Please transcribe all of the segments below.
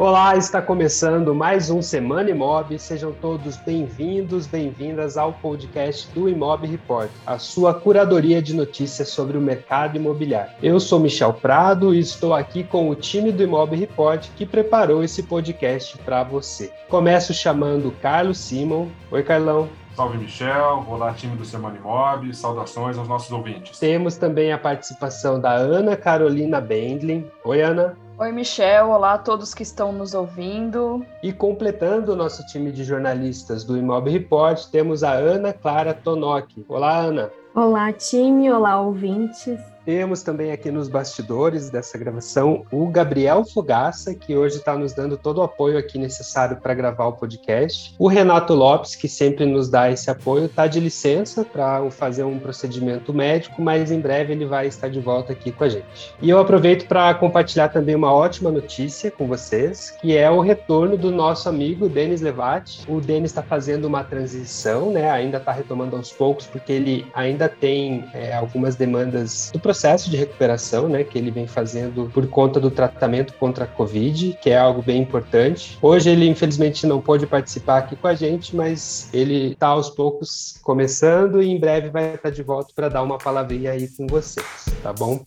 Olá, está começando mais um Semana Imob. Sejam todos bem-vindos, bem-vindas ao podcast do Imob Report, a sua curadoria de notícias sobre o mercado imobiliário. Eu sou Michel Prado e estou aqui com o time do Imob Report que preparou esse podcast para você. Começo chamando Carlos Simon. Oi, Carlão. Salve Michel, olá time do Semana Imob, saudações aos nossos ouvintes. Temos também a participação da Ana Carolina Bendlin. Oi, Ana. Oi, Michel. Olá a todos que estão nos ouvindo. E completando o nosso time de jornalistas do Imob Report, temos a Ana Clara Tonoc. Olá, Ana. Olá, time. Olá, ouvintes. Temos também aqui nos bastidores dessa gravação o Gabriel Fogaça, que hoje está nos dando todo o apoio aqui necessário para gravar o podcast. O Renato Lopes, que sempre nos dá esse apoio, está de licença para fazer um procedimento médico, mas em breve ele vai estar de volta aqui com a gente. E eu aproveito para compartilhar também uma ótima notícia com vocês, que é o retorno do nosso amigo Denis Levati. O Denis está fazendo uma transição, né? Ainda está retomando aos poucos, porque ele ainda tem é, algumas demandas do processo de recuperação, né, que ele vem fazendo por conta do tratamento contra a Covid, que é algo bem importante. Hoje ele infelizmente não pôde participar aqui com a gente, mas ele está aos poucos começando e em breve vai estar de volta para dar uma palavrinha aí com vocês, tá bom?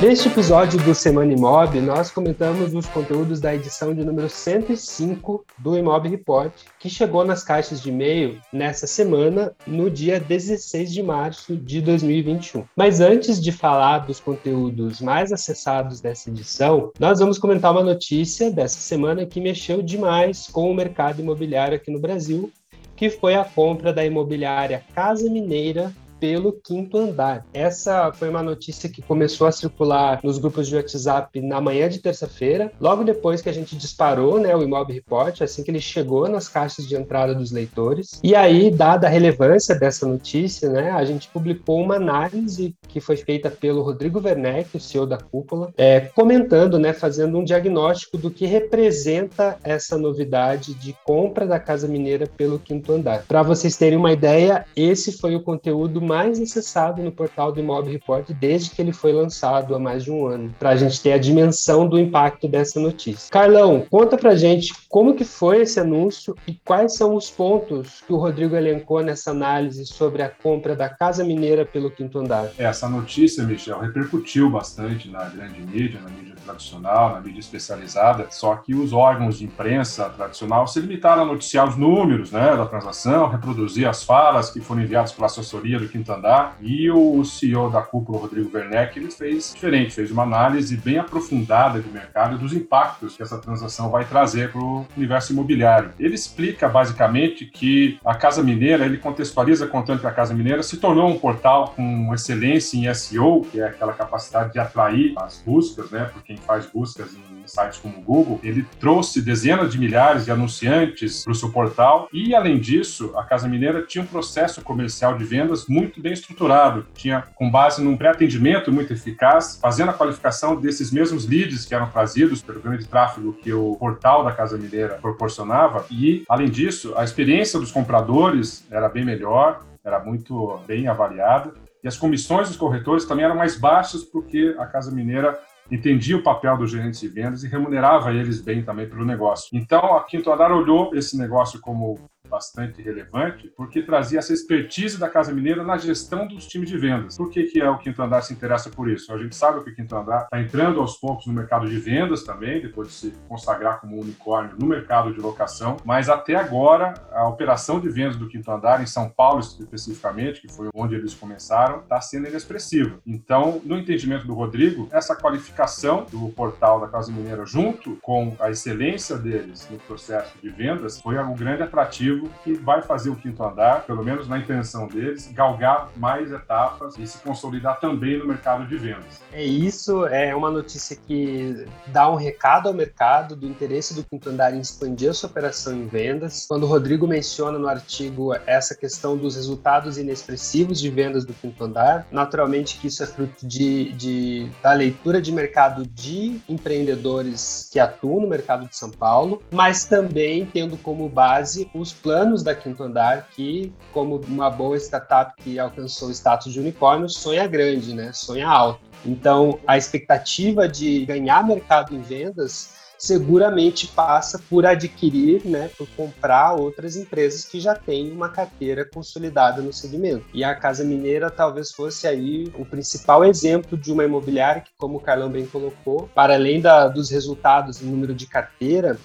Neste episódio do Semana Imob, nós comentamos os conteúdos da edição de número 105 do Imob Report, que chegou nas caixas de e-mail nessa semana, no dia 16 de março de 2021. Mas antes de falar dos conteúdos mais acessados dessa edição, nós vamos comentar uma notícia dessa semana que mexeu demais com o mercado imobiliário aqui no Brasil, que foi a compra da imobiliária Casa Mineira pelo quinto andar. Essa foi uma notícia que começou a circular nos grupos de WhatsApp na manhã de terça-feira, logo depois que a gente disparou né, o Imob Report, assim que ele chegou nas caixas de entrada dos leitores. E aí, dada a relevância dessa notícia, né, a gente publicou uma análise que foi feita pelo Rodrigo Werneck, o CEO da Cúpula, é, comentando, né, fazendo um diagnóstico do que representa essa novidade de compra da Casa Mineira pelo quinto andar. Para vocês terem uma ideia, esse foi o conteúdo mais acessado no portal do Imob Report desde que ele foi lançado há mais de um ano, para a gente ter a dimensão do impacto dessa notícia. Carlão, conta pra gente como que foi esse anúncio e quais são os pontos que o Rodrigo elencou nessa análise sobre a compra da Casa Mineira pelo quinto andar. Essa notícia, Michel, repercutiu bastante na grande mídia, na mídia tradicional, na mídia especializada, só que os órgãos de imprensa tradicional se limitaram a noticiar os números né, da transação, reproduzir as falas que foram enviadas pela assessoria do quinto andar, e o CEO da cúpula, Rodrigo Werneck, ele fez diferente, fez uma análise bem aprofundada de mercado dos impactos que essa transação vai trazer para o universo imobiliário. Ele explica basicamente que a Casa Mineira, ele contextualiza contando que a Casa Mineira se tornou um portal com excelência em SEO, que é aquela capacidade de atrair as buscas, né, por quem faz buscas em sites como o Google, ele trouxe dezenas de milhares de anunciantes para o seu portal e, além disso, a Casa Mineira tinha um processo comercial de vendas muito bem estruturado, tinha com base num pré-atendimento muito eficaz, fazendo a qualificação desses mesmos leads que eram trazidos pelo grande tráfego que o portal da Casa Mineira proporcionava. E, além disso, a experiência dos compradores era bem melhor, era muito bem avaliada. E as comissões dos corretores também eram mais baixas porque a Casa Mineira entendia o papel dos gerentes de vendas e remunerava eles bem também pelo negócio. Então, a Quinto Andar olhou esse negócio como bastante relevante, porque trazia essa expertise da Casa Mineira na gestão dos times de vendas. Por que, que é o Quinto Andar se interessa por isso? A gente sabe que o Quinto Andar está entrando aos poucos no mercado de vendas também, depois de se consagrar como unicórnio no mercado de locação, mas até agora a operação de vendas do Quinto Andar em São Paulo especificamente, que foi onde eles começaram, está sendo inexpressiva. Então, no entendimento do Rodrigo, essa qualificação do portal da Casa Mineira junto com a excelência deles no processo de vendas foi um grande atrativo que vai fazer o quinto andar, pelo menos na intenção deles, galgar mais etapas e se consolidar também no mercado de vendas. É isso, é uma notícia que dá um recado ao mercado do interesse do quinto andar em expandir a sua operação em vendas. Quando o Rodrigo menciona no artigo essa questão dos resultados inexpressivos de vendas do quinto andar, naturalmente que isso é fruto de, de da leitura de mercado de empreendedores que atuam no mercado de São Paulo, mas também tendo como base os planos planos da Quinto Andar, que, como uma boa startup que alcançou o status de unicórnio, sonha grande, né? Sonha alto. Então, a expectativa de ganhar mercado em vendas seguramente passa por adquirir, né, por comprar outras empresas que já têm uma carteira consolidada no segmento. E a Casa Mineira talvez fosse aí o principal exemplo de uma imobiliária que, como o Carlão bem colocou, para além da, dos resultados em número de carteira,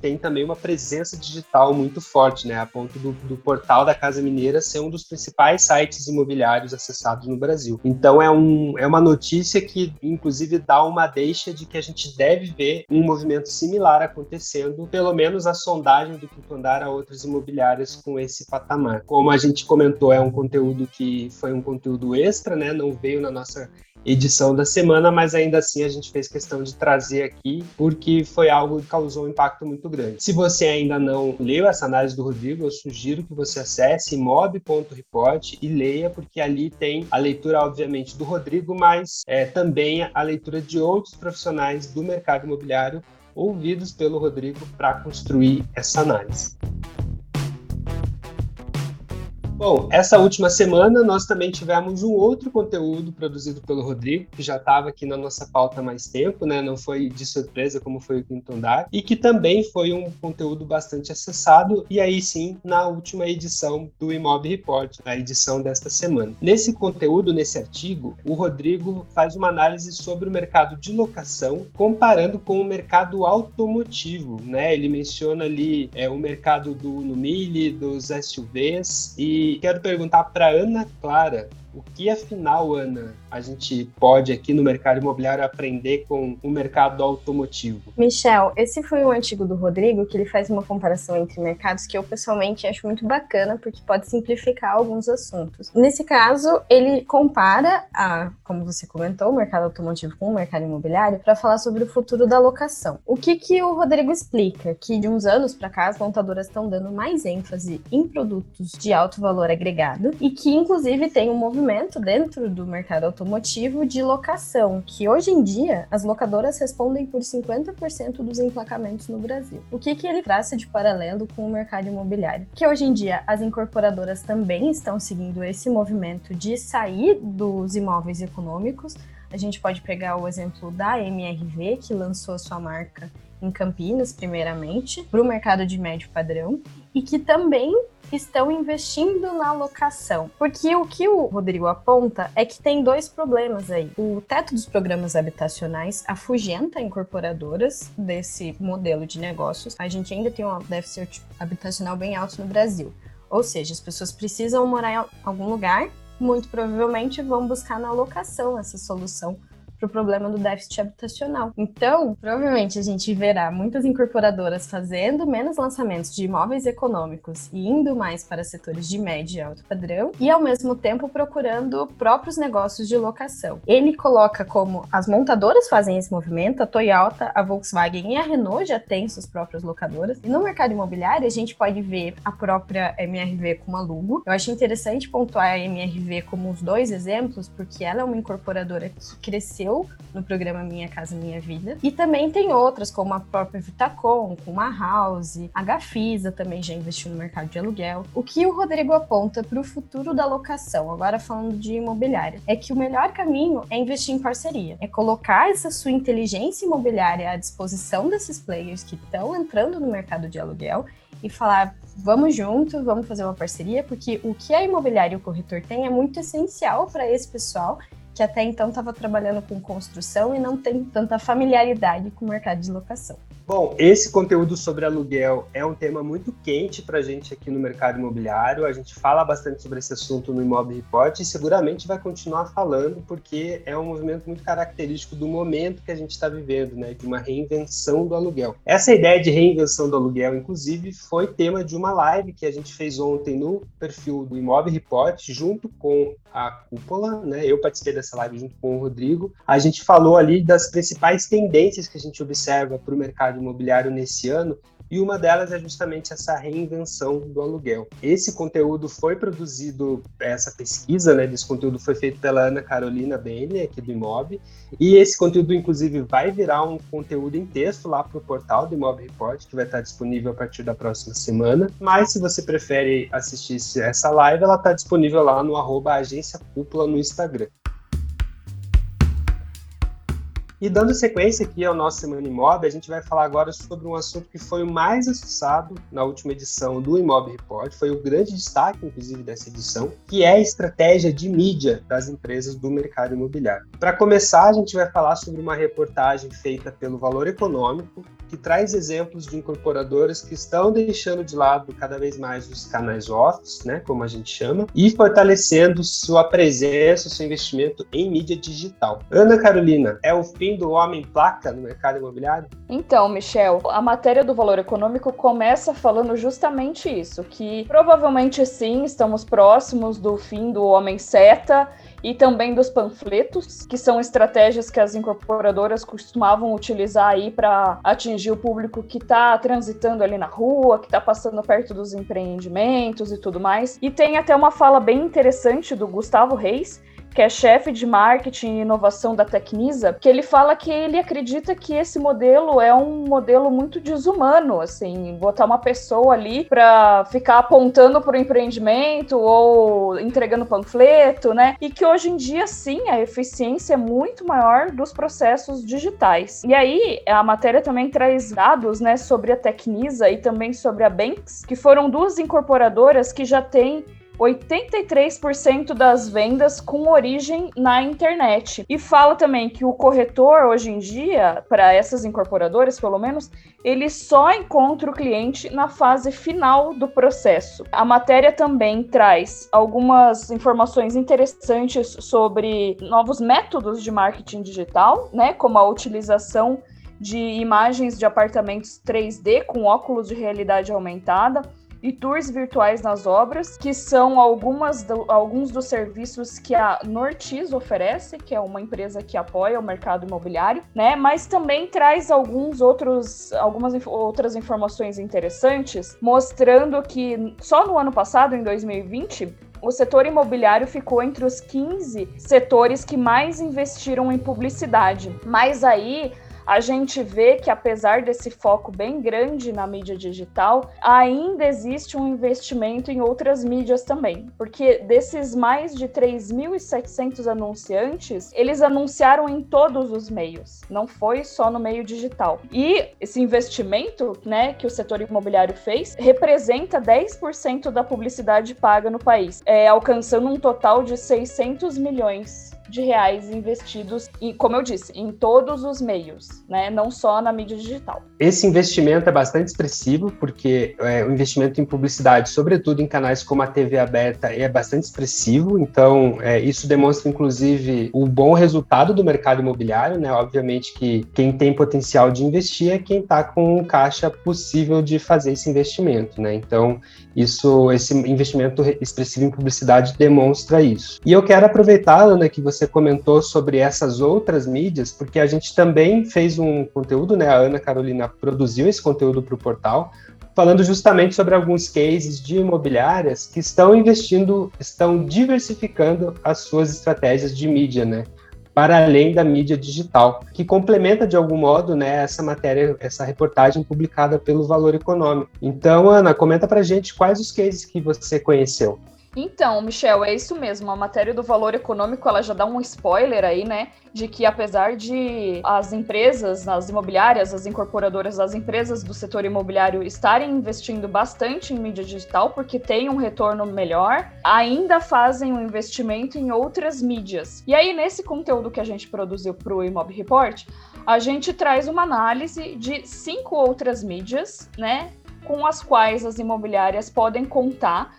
tem também uma presença digital muito forte, né, a ponto do, do, portal da Casa Mineira ser um dos principais sites imobiliários acessados no Brasil. Então é, um, é uma notícia que, inclusive, dá uma deixa de que a gente deve ver um movimento similar acontecendo, pelo menos a sondagem do quinto andar a outras imobiliárias com esse patamar. Como a gente comentou, é um conteúdo que foi um conteúdo extra, né, não veio na nossa edição da semana, mas ainda assim a gente fez questão de trazer aqui porque foi algo que causou um impacto muito grande. Se você ainda não leu essa análise do Rodrigo, eu sugiro que você acesse mob.report e leia, porque ali tem a leitura, obviamente, do Rodrigo, mas é, também a leitura de outros profissionais do mercado imobiliário ouvidos pelo Rodrigo para construir essa análise. Bom, essa última semana nós também tivemos um outro conteúdo produzido pelo Rodrigo, que já estava aqui na nossa pauta há mais tempo, né? Não foi de surpresa como foi o Quinto Andar, e que também foi um conteúdo bastante acessado, e aí sim, na última edição do Imob Report, a edição desta semana. Nesse conteúdo, nesse artigo, o Rodrigo faz uma análise sobre o mercado de locação, comparando com o mercado automotivo, né? Ele menciona ali é, o mercado do Numile, dos SUVs e quero perguntar para Ana Clara o que afinal, Ana, a gente pode aqui no mercado imobiliário aprender com o mercado automotivo? Michel, esse foi um artigo do Rodrigo que ele faz uma comparação entre mercados que eu pessoalmente acho muito bacana porque pode simplificar alguns assuntos. Nesse caso, ele compara a, como você comentou, o mercado automotivo com o mercado imobiliário para falar sobre o futuro da locação. O que que o Rodrigo explica? Que de uns anos para cá as montadoras estão dando mais ênfase em produtos de alto valor agregado e que inclusive tem um movimento movimento dentro do mercado automotivo de locação, que hoje em dia as locadoras respondem por 50% dos emplacamentos no Brasil. O que, que ele traça de paralelo com o mercado imobiliário? Que hoje em dia as incorporadoras também estão seguindo esse movimento de sair dos imóveis econômicos. A gente pode pegar o exemplo da MRV, que lançou sua marca em Campinas, primeiramente, para o mercado de médio padrão, e que também estão investindo na locação. Porque o que o Rodrigo aponta é que tem dois problemas aí. O teto dos programas habitacionais afugenta incorporadoras desse modelo de negócios. A gente ainda tem um déficit habitacional bem alto no Brasil. Ou seja, as pessoas precisam morar em algum lugar, muito provavelmente vão buscar na locação essa solução para o problema do déficit habitacional. Então, provavelmente a gente verá muitas incorporadoras fazendo menos lançamentos de imóveis econômicos e indo mais para setores de médio e alto padrão e ao mesmo tempo procurando próprios negócios de locação. Ele coloca como as montadoras fazem esse movimento, a Toyota, a Volkswagen e a Renault já têm suas próprias locadoras. E no mercado imobiliário a gente pode ver a própria MRV com a Lugo. Eu acho interessante pontuar a MRV como os dois exemplos porque ela é uma incorporadora que cresceu no programa Minha Casa Minha Vida. E também tem outras, como a própria Vitacom, com a House, a Gafisa também já investiu no mercado de aluguel. O que o Rodrigo aponta para o futuro da locação, agora falando de imobiliária, é que o melhor caminho é investir em parceria, é colocar essa sua inteligência imobiliária à disposição desses players que estão entrando no mercado de aluguel e falar vamos junto, vamos fazer uma parceria, porque o que a imobiliária e o corretor têm é muito essencial para esse pessoal que até então estava trabalhando com construção e não tem tanta familiaridade com o mercado de locação. Bom, esse conteúdo sobre aluguel é um tema muito quente para a gente aqui no mercado imobiliário. A gente fala bastante sobre esse assunto no Imob Report e seguramente vai continuar falando, porque é um movimento muito característico do momento que a gente está vivendo, né? De uma reinvenção do aluguel. Essa ideia de reinvenção do aluguel, inclusive, foi tema de uma live que a gente fez ontem no perfil do Imob Report, junto com a Cúpula, né? Eu participei dessa live junto com o Rodrigo. A gente falou ali das principais tendências que a gente observa para o mercado imobiliário nesse ano e uma delas é justamente essa reinvenção do aluguel. Esse conteúdo foi produzido, essa pesquisa né, desse conteúdo foi feito pela Ana Carolina Bene, aqui do Imob, e esse conteúdo, inclusive, vai virar um conteúdo em texto lá para o portal do Imob Report, que vai estar disponível a partir da próxima semana. Mas se você prefere assistir essa live, ela está disponível lá no arroba agência cúpula no Instagram. E dando sequência aqui ao nosso Semana Imob, a gente vai falar agora sobre um assunto que foi o mais acessado na última edição do Imob Report, foi o grande destaque, inclusive, dessa edição, que é a estratégia de mídia das empresas do mercado imobiliário. Para começar, a gente vai falar sobre uma reportagem feita pelo Valor Econômico, que traz exemplos de incorporadoras que estão deixando de lado cada vez mais os canais off, né, como a gente chama, e fortalecendo sua presença, seu investimento em mídia digital. Ana Carolina, é o fim do homem placa no mercado imobiliário? Então, Michel, a matéria do valor econômico começa falando justamente isso, que provavelmente sim, estamos próximos do fim do homem seta e também dos panfletos, que são estratégias que as incorporadoras costumavam utilizar aí para atingir o público que está transitando ali na rua, que está passando perto dos empreendimentos e tudo mais. E tem até uma fala bem interessante do Gustavo Reis, que é chefe de marketing e inovação da Tecnisa, que ele fala que ele acredita que esse modelo é um modelo muito desumano, assim, botar uma pessoa ali para ficar apontando para o empreendimento ou entregando panfleto, né? E que hoje em dia, sim, a eficiência é muito maior dos processos digitais. E aí, a matéria também traz dados, né, sobre a Tecnisa e também sobre a Banks, que foram duas incorporadoras que já têm 83% das vendas com origem na internet. E fala também que o corretor, hoje em dia, para essas incorporadoras, pelo menos, ele só encontra o cliente na fase final do processo. A matéria também traz algumas informações interessantes sobre novos métodos de marketing digital, né, como a utilização de imagens de apartamentos 3D com óculos de realidade aumentada e tours virtuais nas obras, que são algumas do, alguns dos serviços que a Nortis oferece, que é uma empresa que apoia o mercado imobiliário, né? Mas também traz alguns outros, algumas inf outras informações interessantes, mostrando que só no ano passado, em 2020, o setor imobiliário ficou entre os 15 setores que mais investiram em publicidade. Mas aí a gente vê que apesar desse foco bem grande na mídia digital, ainda existe um investimento em outras mídias também, porque desses mais de 3.700 anunciantes, eles anunciaram em todos os meios, não foi só no meio digital. E esse investimento, né, que o setor imobiliário fez, representa 10% da publicidade paga no país, é, alcançando um total de 600 milhões de reais investidos, e como eu disse, em todos os meios, né? não só na mídia digital. Esse investimento é bastante expressivo, porque é, o investimento em publicidade, sobretudo em canais como a TV aberta, é bastante expressivo, então é, isso demonstra, inclusive, o bom resultado do mercado imobiliário, né? Obviamente que quem tem potencial de investir é quem está com caixa possível de fazer esse investimento, né? Então, isso, esse investimento expressivo em publicidade demonstra isso. E eu quero aproveitar, Ana, que você comentou sobre essas outras mídias, porque a gente também fez um conteúdo, né? A Ana Carolina produziu esse conteúdo para o portal, falando justamente sobre alguns cases de imobiliárias que estão investindo, estão diversificando as suas estratégias de mídia, né? para além da mídia digital, que complementa de algum modo né, essa matéria, essa reportagem publicada pelo Valor Econômico. Então, Ana, comenta para gente quais os cases que você conheceu. Então, Michel, é isso mesmo. A matéria do valor econômico, ela já dá um spoiler aí, né? De que apesar de as empresas, as imobiliárias, as incorporadoras das empresas do setor imobiliário estarem investindo bastante em mídia digital porque tem um retorno melhor, ainda fazem um investimento em outras mídias. E aí, nesse conteúdo que a gente produziu para o Imob Report, a gente traz uma análise de cinco outras mídias, né? Com as quais as imobiliárias podem contar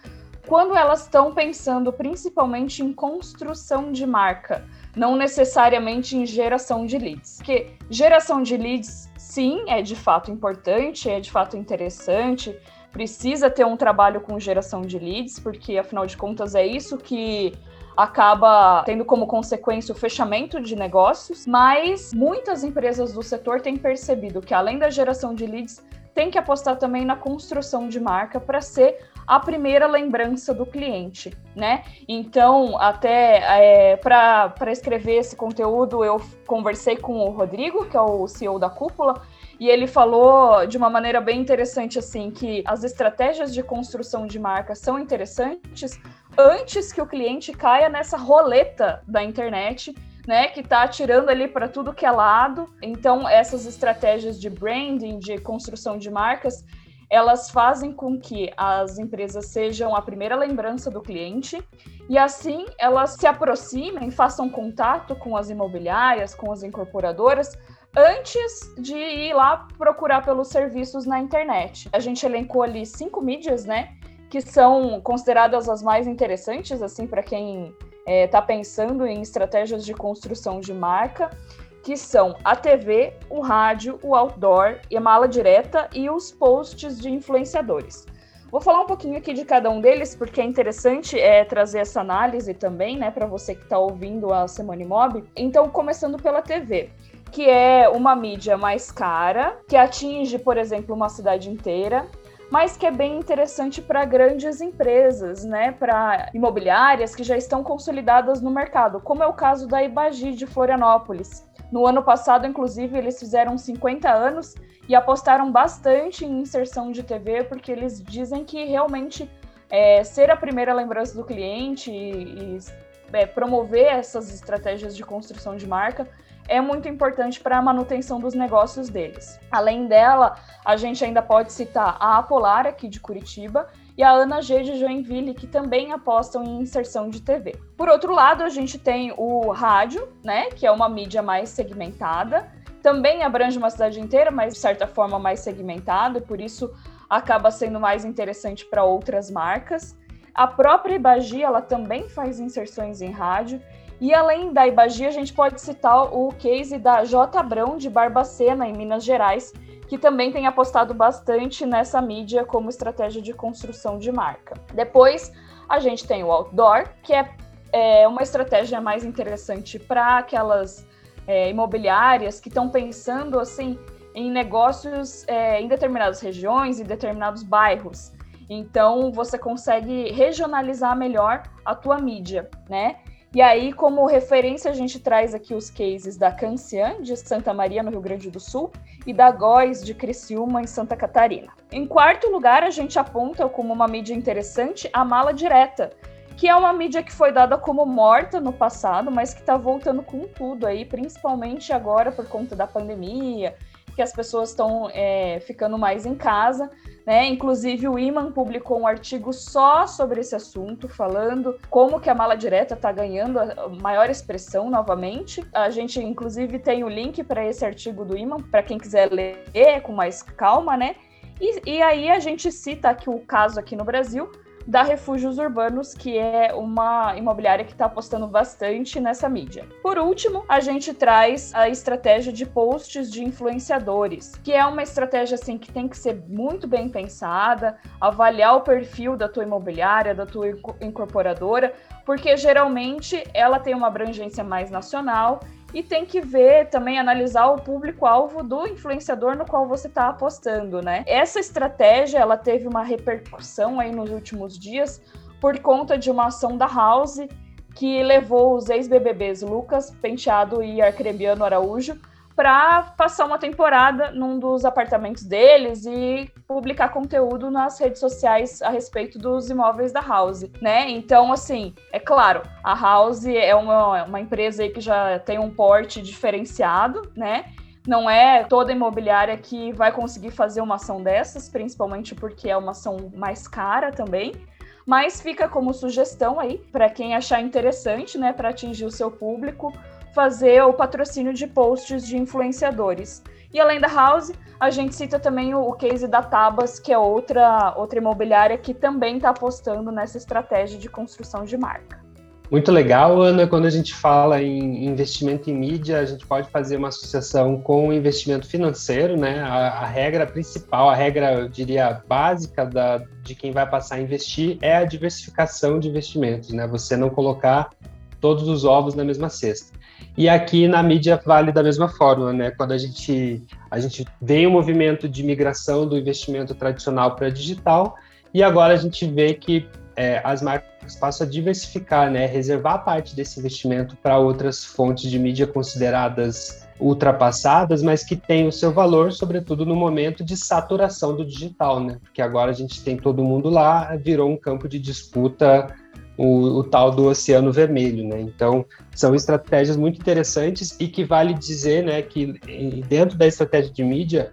quando elas estão pensando principalmente em construção de marca, não necessariamente em geração de leads. Porque geração de leads, sim, é de fato importante, é de fato interessante, precisa ter um trabalho com geração de leads, porque afinal de contas é isso que acaba tendo como consequência o fechamento de negócios, mas muitas empresas do setor têm percebido que além da geração de leads, tem que apostar também na construção de marca para ser a primeira lembrança do cliente, né? Então, até é, para escrever esse conteúdo, eu conversei com o Rodrigo, que é o CEO da Cúpula, e ele falou de uma maneira bem interessante assim que as estratégias de construção de marca são interessantes antes que o cliente caia nessa roleta da internet né, que está atirando ali para tudo que é lado. Então, essas estratégias de branding, de construção de marcas, elas fazem com que as empresas sejam a primeira lembrança do cliente e assim elas se aproximem, façam contato com as imobiliárias, com as incorporadoras, antes de ir lá procurar pelos serviços na internet. A gente elencou ali cinco mídias, né, que são consideradas as mais interessantes, assim, para quem está é, tá pensando em estratégias de construção de marca, que são a TV, o rádio, o outdoor, a mala direta e os posts de influenciadores. Vou falar um pouquinho aqui de cada um deles, porque é interessante é, trazer essa análise também, né, para você que está ouvindo a Semana Imob. Então, começando pela TV, que é uma mídia mais cara, que atinge, por exemplo, uma cidade inteira, mas que é bem interessante para grandes empresas, né, para imobiliárias que já estão consolidadas no mercado, como é o caso da Ibagi de Florianópolis. No ano passado, inclusive, eles fizeram 50 anos e apostaram bastante em inserção de TV, porque eles dizem que realmente é, ser a primeira lembrança do cliente e, e é, promover essas estratégias de construção de marca é muito importante para a manutenção dos negócios deles. Além dela, a gente ainda pode citar a Apolar, aqui de Curitiba, e a Ana G de Joinville, que também apostam em inserção de TV. Por outro lado, a gente tem o rádio, né, que é uma mídia mais segmentada, também abrange uma cidade inteira, mas de certa forma mais segmentada, e por isso acaba sendo mais interessante para outras marcas. A própria Ibagi, ela também faz inserções em rádio e além da Ibagi, a gente pode citar o case da J. Abrão de Barbacena, em Minas Gerais, que também tem apostado bastante nessa mídia como estratégia de construção de marca. Depois, a gente tem o outdoor, que é, é uma estratégia mais interessante para aquelas é, imobiliárias que estão pensando assim em negócios é, em determinadas regiões, em determinados bairros. Então, você consegue regionalizar melhor a tua mídia, né? E aí, como referência, a gente traz aqui os cases da Cancian, de Santa Maria, no Rio Grande do Sul, e da Góis, de Criciúma, em Santa Catarina. Em quarto lugar, a gente aponta como uma mídia interessante a mala direta, que é uma mídia que foi dada como morta no passado, mas que está voltando com tudo aí, principalmente agora por conta da pandemia, que as pessoas estão é, ficando mais em casa. Né? Inclusive o Iman publicou um artigo só sobre esse assunto, falando como que a mala direta está ganhando maior expressão novamente. A gente inclusive tem o link para esse artigo do Iman para quem quiser ler com mais calma, né? E, e aí a gente cita aqui o caso aqui no Brasil da Refúgios Urbanos, que é uma imobiliária que está apostando bastante nessa mídia. Por último, a gente traz a estratégia de posts de influenciadores, que é uma estratégia assim que tem que ser muito bem pensada, avaliar o perfil da tua imobiliária, da tua incorporadora, porque geralmente ela tem uma abrangência mais nacional e tem que ver também analisar o público-alvo do influenciador no qual você está apostando, né? Essa estratégia ela teve uma repercussão aí nos últimos dias por conta de uma ação da House que levou os ex-BBBs Lucas Penteado e Arcrebiano Araújo para passar uma temporada num dos apartamentos deles e publicar conteúdo nas redes sociais a respeito dos imóveis da House, né? Então, assim, é claro, a House é uma, uma empresa que já tem um porte diferenciado, né? Não é toda imobiliária que vai conseguir fazer uma ação dessas, principalmente porque é uma ação mais cara também. Mas fica como sugestão aí para quem achar interessante, né, para atingir o seu público, fazer o patrocínio de posts de influenciadores. E além da House, a gente cita também o, case da Tabas, que é outra, outra imobiliária que também está apostando nessa estratégia de construção de marca. Muito legal, Ana. Quando a gente fala em investimento em mídia, a gente pode fazer uma associação com o investimento financeiro, né? A, a regra principal, a regra, eu diria, básica da, de quem vai passar a investir é a diversificação de investimentos, né? Você não colocar todos os ovos na mesma cesta. E aqui na mídia vale da mesma forma, né? Quando a gente, a gente vê um movimento de migração do investimento tradicional para digital, e agora a gente vê que é, as marcas passam a diversificar, né? Reservar parte desse investimento para outras fontes de mídia consideradas ultrapassadas, mas que têm o seu valor, sobretudo no momento de saturação do digital, né? Porque agora a gente tem todo mundo lá, virou um campo de disputa o, o, tal do Oceano Vermelho, né? Então, são estratégias muito interessantes e que vale dizer, né, que dentro da estratégia de mídia,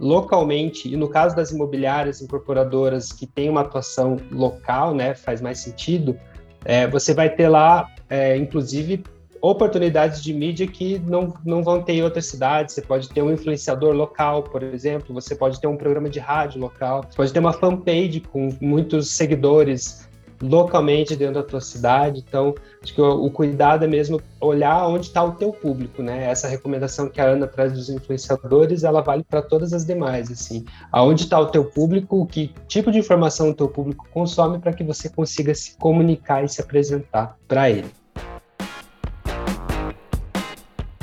localmente, e no caso das imobiliárias incorporadoras que têm uma atuação local, né, faz mais sentido, é, você vai ter lá, é, inclusive, oportunidades de mídia que não, não vão ter em outras cidades. Você pode ter um influenciador local, por exemplo, você pode ter um programa de rádio local, você pode ter uma fanpage com muitos seguidores localmente dentro da tua cidade. Então, acho que o, o cuidado é mesmo olhar onde está o teu público, né? Essa recomendação que a Ana traz dos influenciadores, ela vale para todas as demais, assim. Aonde está o teu público, que tipo de informação o teu público consome para que você consiga se comunicar e se apresentar para ele.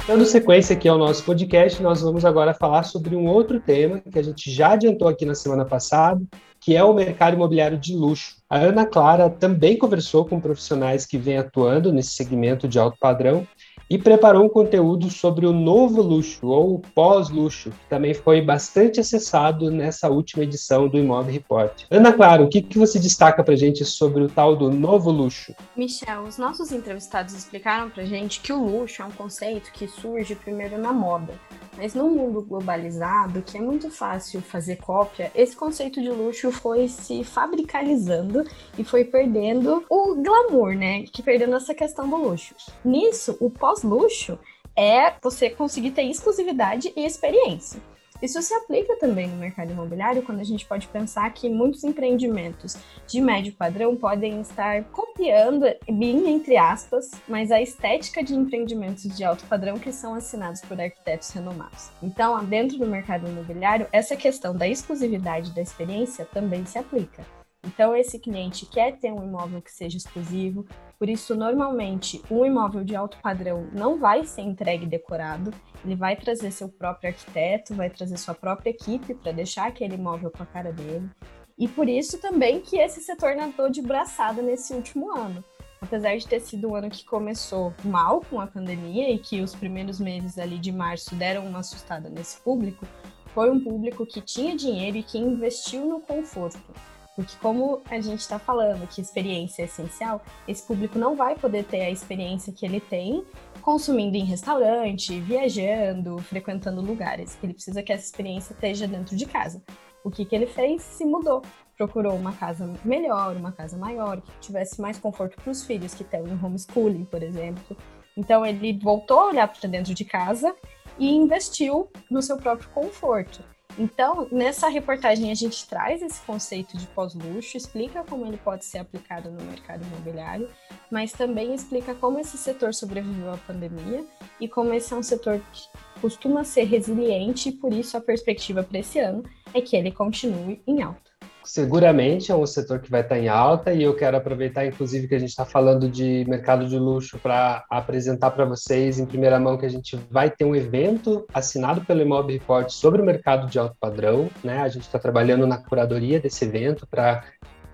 Dando sequência aqui ao nosso podcast, nós vamos agora falar sobre um outro tema que a gente já adiantou aqui na semana passada, que é o mercado imobiliário de luxo. A Ana Clara também conversou com profissionais que vêm atuando nesse segmento de alto padrão e preparou um conteúdo sobre o novo luxo ou pós-luxo, que também foi bastante acessado nessa última edição do Imóvel Report. Ana Clara, o que, que você destaca para gente sobre o tal do novo luxo? Michel, os nossos entrevistados explicaram para gente que o luxo é um conceito que surge primeiro na moda, mas no mundo globalizado, que é muito fácil fazer cópia, esse conceito de luxo foi se fabricalizando e foi perdendo o glamour, né? Que perdendo essa questão do luxo. Nisso, o pós-luxo é você conseguir ter exclusividade e experiência. Isso se aplica também no mercado imobiliário, quando a gente pode pensar que muitos empreendimentos de médio padrão podem estar copiando, bem entre aspas, mas a estética de empreendimentos de alto padrão que são assinados por arquitetos renomados. Então, dentro do mercado imobiliário, essa questão da exclusividade da experiência também se aplica. Então, esse cliente quer ter um imóvel que seja exclusivo, por isso, normalmente, um imóvel de alto padrão não vai ser entregue decorado, ele vai trazer seu próprio arquiteto, vai trazer sua própria equipe para deixar aquele imóvel com a cara dele. E por isso também que esse setor nadou de braçada nesse último ano. Apesar de ter sido um ano que começou mal com a pandemia e que os primeiros meses ali de março deram uma assustada nesse público, foi um público que tinha dinheiro e que investiu no conforto. Porque como a gente está falando que experiência é essencial, esse público não vai poder ter a experiência que ele tem consumindo em restaurante, viajando, frequentando lugares. Ele precisa que essa experiência esteja dentro de casa. O que, que ele fez? Se mudou. Procurou uma casa melhor, uma casa maior, que tivesse mais conforto para os filhos, que estão em homeschooling, por exemplo. Então ele voltou a olhar para dentro de casa e investiu no seu próprio conforto. Então, nessa reportagem, a gente traz esse conceito de pós-luxo, explica como ele pode ser aplicado no mercado imobiliário, mas também explica como esse setor sobreviveu à pandemia e como esse é um setor que costuma ser resiliente e por isso a perspectiva para esse ano é que ele continue em alta seguramente é um setor que vai estar em alta e eu quero aproveitar, inclusive, que a gente está falando de mercado de luxo para apresentar para vocês em primeira mão que a gente vai ter um evento assinado pelo Imob Report sobre o mercado de alto padrão. Né? A gente está trabalhando na curadoria desse evento para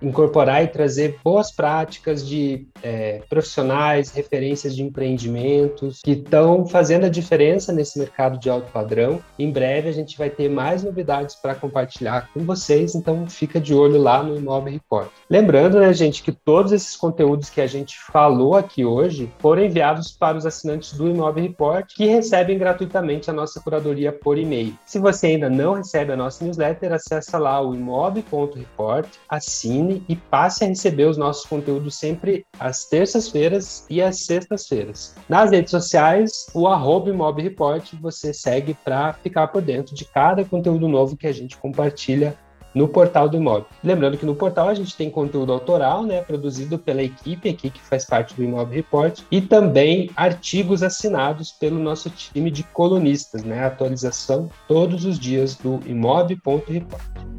incorporar e trazer boas práticas de é, profissionais, referências de empreendimentos que estão fazendo a diferença nesse mercado de alto padrão. Em breve a gente vai ter mais novidades para compartilhar com vocês, então fica de olho lá no Imóvel Report. Lembrando, né, gente, que todos esses conteúdos que a gente falou aqui hoje foram enviados para os assinantes do Imóvel Report, que recebem gratuitamente a nossa curadoria por e-mail. Se você ainda não recebe a nossa newsletter, acessa lá o imóvel.report, assine e passe a receber os nossos conteúdos sempre às terças-feiras e às sextas-feiras. Nas redes sociais, o arroba você segue para ficar por dentro de cada conteúdo novo que a gente compartilha no portal do imóvel. Lembrando que no portal a gente tem conteúdo autoral, né, produzido pela equipe aqui que faz parte do Imóvel Report e também artigos assinados pelo nosso time de colunistas, né, atualização todos os dias do imóvel.report.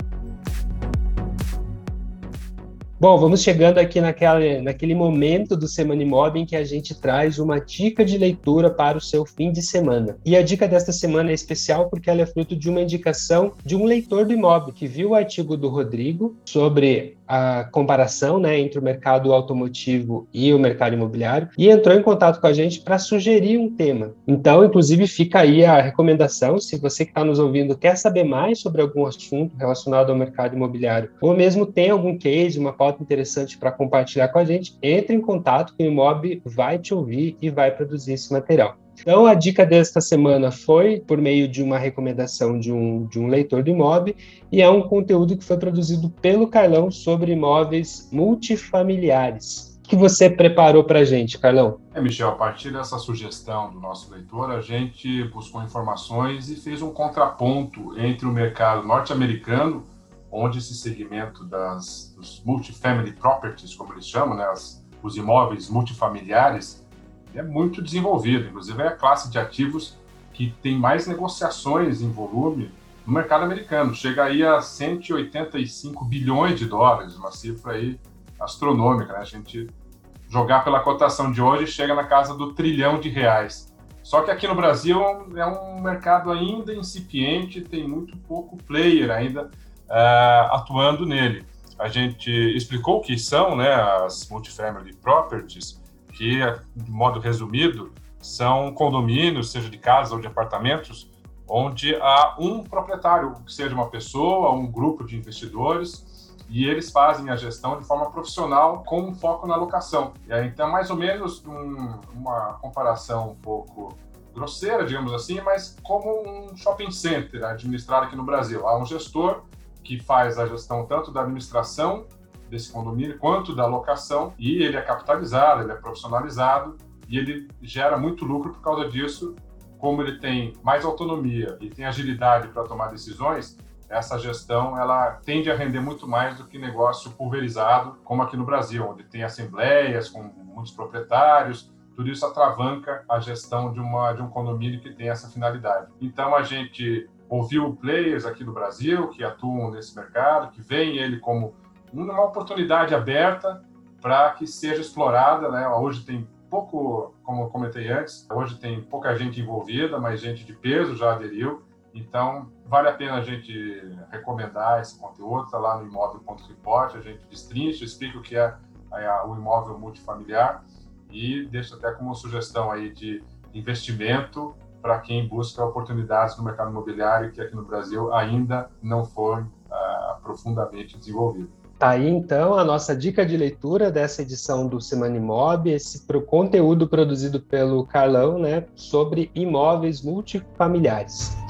Bom, vamos chegando aqui naquela, naquele momento do Semana Imob em que a gente traz uma dica de leitura para o seu fim de semana. E a dica desta semana é especial porque ela é fruto de uma indicação de um leitor do Imob que viu o artigo do Rodrigo sobre a comparação né, entre o mercado automotivo e o mercado imobiliário e entrou em contato com a gente para sugerir um tema. Então, inclusive, fica aí a recomendação, se você que está nos ouvindo quer saber mais sobre algum assunto relacionado ao mercado imobiliário, ou mesmo tem algum case, uma pauta interessante para compartilhar com a gente, entre em contato o Imob vai te ouvir e vai produzir esse material. Então, a dica desta semana foi por meio de uma recomendação de um, de um leitor do imóvel, e é um conteúdo que foi produzido pelo Carlão sobre imóveis multifamiliares. O que você preparou para a gente, Carlão? É, Michel, a partir dessa sugestão do nosso leitor, a gente buscou informações e fez um contraponto entre o mercado norte-americano, onde esse segmento das, dos multifamily properties, como eles chamam, né, as, os imóveis multifamiliares, é muito desenvolvido. Inclusive, é a classe de ativos que tem mais negociações em volume no mercado americano. Chega aí a 185 bilhões de dólares, uma cifra aí astronômica. Né? A gente jogar pela cotação de hoje chega na casa do trilhão de reais. Só que aqui no Brasil é um mercado ainda incipiente, tem muito pouco player ainda uh, atuando nele. A gente explicou o que são né, as multifamily properties, que, de modo resumido, são condomínios, seja de casas ou de apartamentos, onde há um proprietário, seja uma pessoa, um grupo de investidores, e eles fazem a gestão de forma profissional com um foco na locação. E aí, então, mais ou menos um, uma comparação um pouco grosseira, digamos assim, mas como um shopping center administrado aqui no Brasil. Há um gestor que faz a gestão tanto da administração desse condomínio quanto da locação e ele é capitalizado, ele é profissionalizado e ele gera muito lucro por causa disso. Como ele tem mais autonomia e tem agilidade para tomar decisões, essa gestão ela tende a render muito mais do que negócio pulverizado, como aqui no Brasil, onde tem assembleias com muitos proprietários, tudo isso atravanca a gestão de, uma, de um condomínio que tem essa finalidade. Então a gente ouviu players aqui no Brasil que atuam nesse mercado, que veem ele como uma oportunidade aberta para que seja explorada. Né? Hoje tem pouco, como eu comentei antes, hoje tem pouca gente envolvida, mas gente de peso já aderiu. Então, vale a pena a gente recomendar esse conteúdo, está lá no imóvel.report, a gente destrincha, explica o que é o imóvel multifamiliar e deixa até como sugestão aí de investimento para quem busca oportunidades no mercado imobiliário que aqui no Brasil ainda não foram uh, profundamente desenvolvido. Tá aí então a nossa dica de leitura dessa edição do Semana Imob, esse pro conteúdo produzido pelo Carlão, né, sobre imóveis multifamiliares.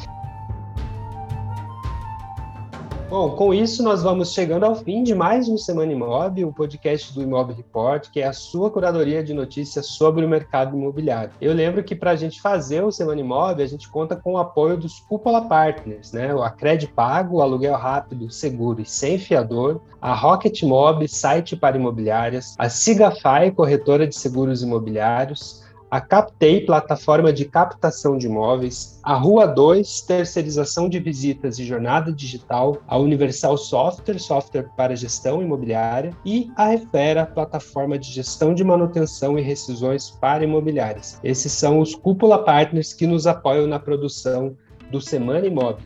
Bom, com isso nós vamos chegando ao fim de mais um Semana Imob, o podcast do Imob Report, que é a sua curadoria de notícias sobre o mercado imobiliário. Eu lembro que para a gente fazer o Semana Imob, a gente conta com o apoio dos Cúpula Partners, né? A Cred Pago, aluguel rápido, seguro e sem fiador, a Rocket Mob, site para imobiliárias, a Sigafy, corretora de seguros imobiliários, a Captei, plataforma de captação de imóveis, a Rua 2, terceirização de visitas e jornada digital, a Universal Software, software para gestão imobiliária, e a Refera, plataforma de gestão de manutenção e rescisões para imobiliárias. Esses são os cúpula partners que nos apoiam na produção do Semana Imóvel.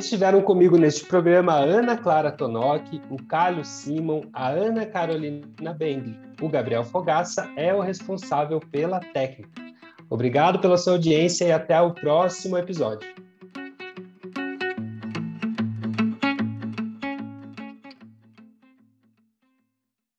Estiveram comigo neste programa a Ana Clara Tonoc, o Carlos Simon, a Ana Carolina Bendli. O Gabriel Fogaça é o responsável pela técnica. Obrigado pela sua audiência e até o próximo episódio.